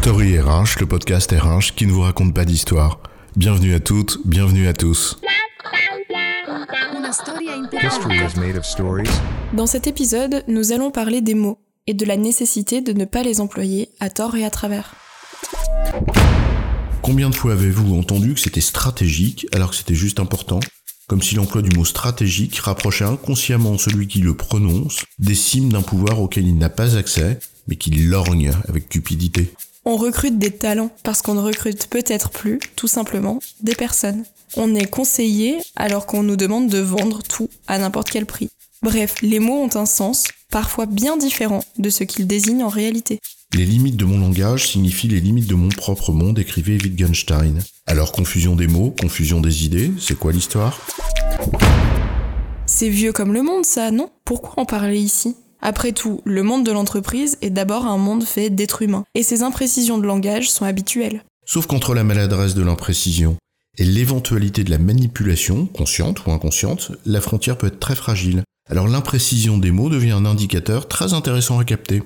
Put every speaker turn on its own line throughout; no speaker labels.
Story RH, le podcast RH qui ne vous raconte pas d'histoire. Bienvenue à toutes, bienvenue à tous.
Dans cet épisode, nous allons parler des mots et de la nécessité de ne pas les employer à tort et à travers.
Combien de fois avez-vous entendu que c'était stratégique alors que c'était juste important? Comme si l'emploi du mot stratégique rapprochait inconsciemment celui qui le prononce des cimes d'un pouvoir auquel il n'a pas accès, mais qui lorgne avec cupidité.
On recrute des talents parce qu'on ne recrute peut-être plus, tout simplement, des personnes. On est conseillé alors qu'on nous demande de vendre tout à n'importe quel prix. Bref, les mots ont un sens, parfois bien différent de ce qu'ils désignent en réalité.
Les limites de mon langage signifient les limites de mon propre monde, écrivait Wittgenstein. Alors confusion des mots, confusion des idées, c'est quoi l'histoire?
C'est vieux comme le monde, ça, non? Pourquoi en parler ici? Après tout, le monde de l'entreprise est d'abord un monde fait d'êtres humains, et ces imprécisions de langage sont habituelles.
Sauf qu'entre la maladresse de l'imprécision et l'éventualité de la manipulation, consciente ou inconsciente, la frontière peut être très fragile. Alors l'imprécision des mots devient un indicateur très intéressant à capter.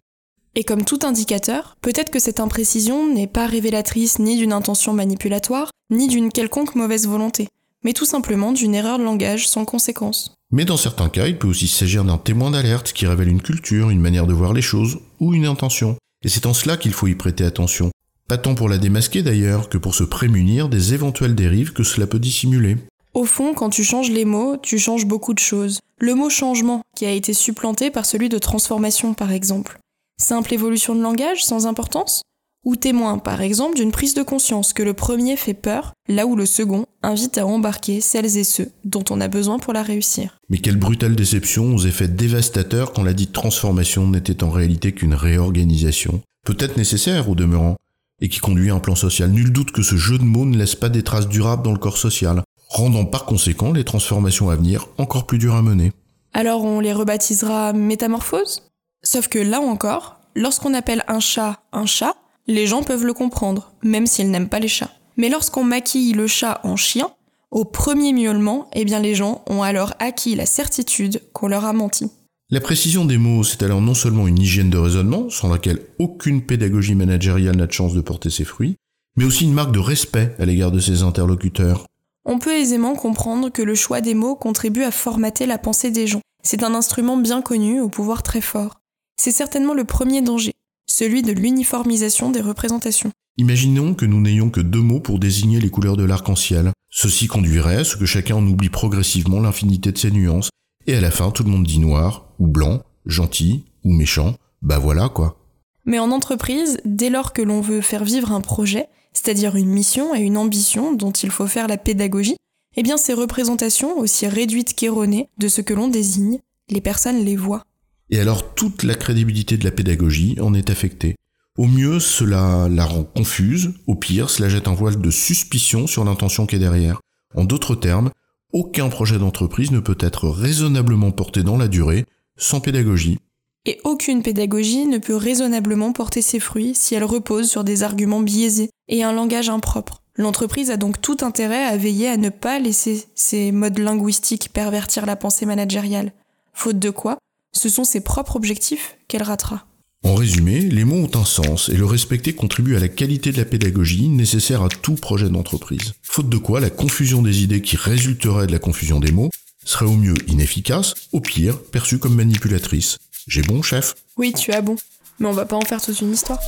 Et comme tout indicateur, peut-être que cette imprécision n'est pas révélatrice ni d'une intention manipulatoire, ni d'une quelconque mauvaise volonté, mais tout simplement d'une erreur de langage sans conséquence.
Mais dans certains cas, il peut aussi s'agir d'un témoin d'alerte qui révèle une culture, une manière de voir les choses, ou une intention. Et c'est en cela qu'il faut y prêter attention. Pas tant pour la démasquer d'ailleurs que pour se prémunir des éventuelles dérives que cela peut dissimuler.
Au fond, quand tu changes les mots, tu changes beaucoup de choses. Le mot changement, qui a été supplanté par celui de transformation par exemple. Simple évolution de langage sans importance? Ou témoin par exemple d'une prise de conscience que le premier fait peur, là où le second invite à embarquer celles et ceux dont on a besoin pour la réussir.
Mais quelle brutale déception aux effets dévastateurs quand la dite transformation n'était en réalité qu'une réorganisation, peut-être nécessaire au demeurant, et qui conduit à un plan social. Nul doute que ce jeu de mots ne laisse pas des traces durables dans le corps social, rendant par conséquent les transformations à venir encore plus dures à mener.
Alors on les rebaptisera métamorphose Sauf que là encore, lorsqu'on appelle un chat un chat, les gens peuvent le comprendre, même s'ils n'aiment pas les chats. Mais lorsqu'on maquille le chat en chien, au premier miaulement, eh bien les gens ont alors acquis la certitude qu'on leur a menti.
La précision des mots, c'est alors non seulement une hygiène de raisonnement, sans laquelle aucune pédagogie managériale n'a de chance de porter ses fruits, mais aussi une marque de respect à l'égard de ses interlocuteurs.
On peut aisément comprendre que le choix des mots contribue à formater la pensée des gens. C'est un instrument bien connu au pouvoir très fort. C'est certainement le premier danger, celui de l'uniformisation des représentations.
Imaginons que nous n'ayons que deux mots pour désigner les couleurs de l'arc-en-ciel. Ceci conduirait à ce que chacun en oublie progressivement l'infinité de ses nuances, et à la fin tout le monde dit noir, ou blanc, gentil, ou méchant, bah voilà quoi.
Mais en entreprise, dès lors que l'on veut faire vivre un projet, c'est-à-dire une mission et une ambition dont il faut faire la pédagogie, eh bien ces représentations, aussi réduites qu'erronées de ce que l'on désigne, les personnes les voient.
Et alors toute la crédibilité de la pédagogie en est affectée. Au mieux, cela la rend confuse, au pire, cela jette un voile de suspicion sur l'intention qui est derrière. En d'autres termes, aucun projet d'entreprise ne peut être raisonnablement porté dans la durée sans pédagogie.
Et aucune pédagogie ne peut raisonnablement porter ses fruits si elle repose sur des arguments biaisés et un langage impropre. L'entreprise a donc tout intérêt à veiller à ne pas laisser ces modes linguistiques pervertir la pensée managériale. Faute de quoi, ce sont ses propres objectifs qu'elle ratera.
En résumé, les mots ont un sens et le respecter contribue à la qualité de la pédagogie nécessaire à tout projet d'entreprise. Faute de quoi, la confusion des idées qui résulterait de la confusion des mots serait au mieux inefficace, au pire perçue comme manipulatrice. J'ai bon, chef?
Oui, tu as bon. Mais on va pas en faire toute une histoire.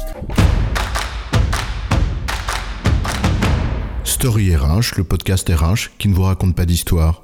Story RH, le podcast RH qui ne vous raconte pas d'histoire.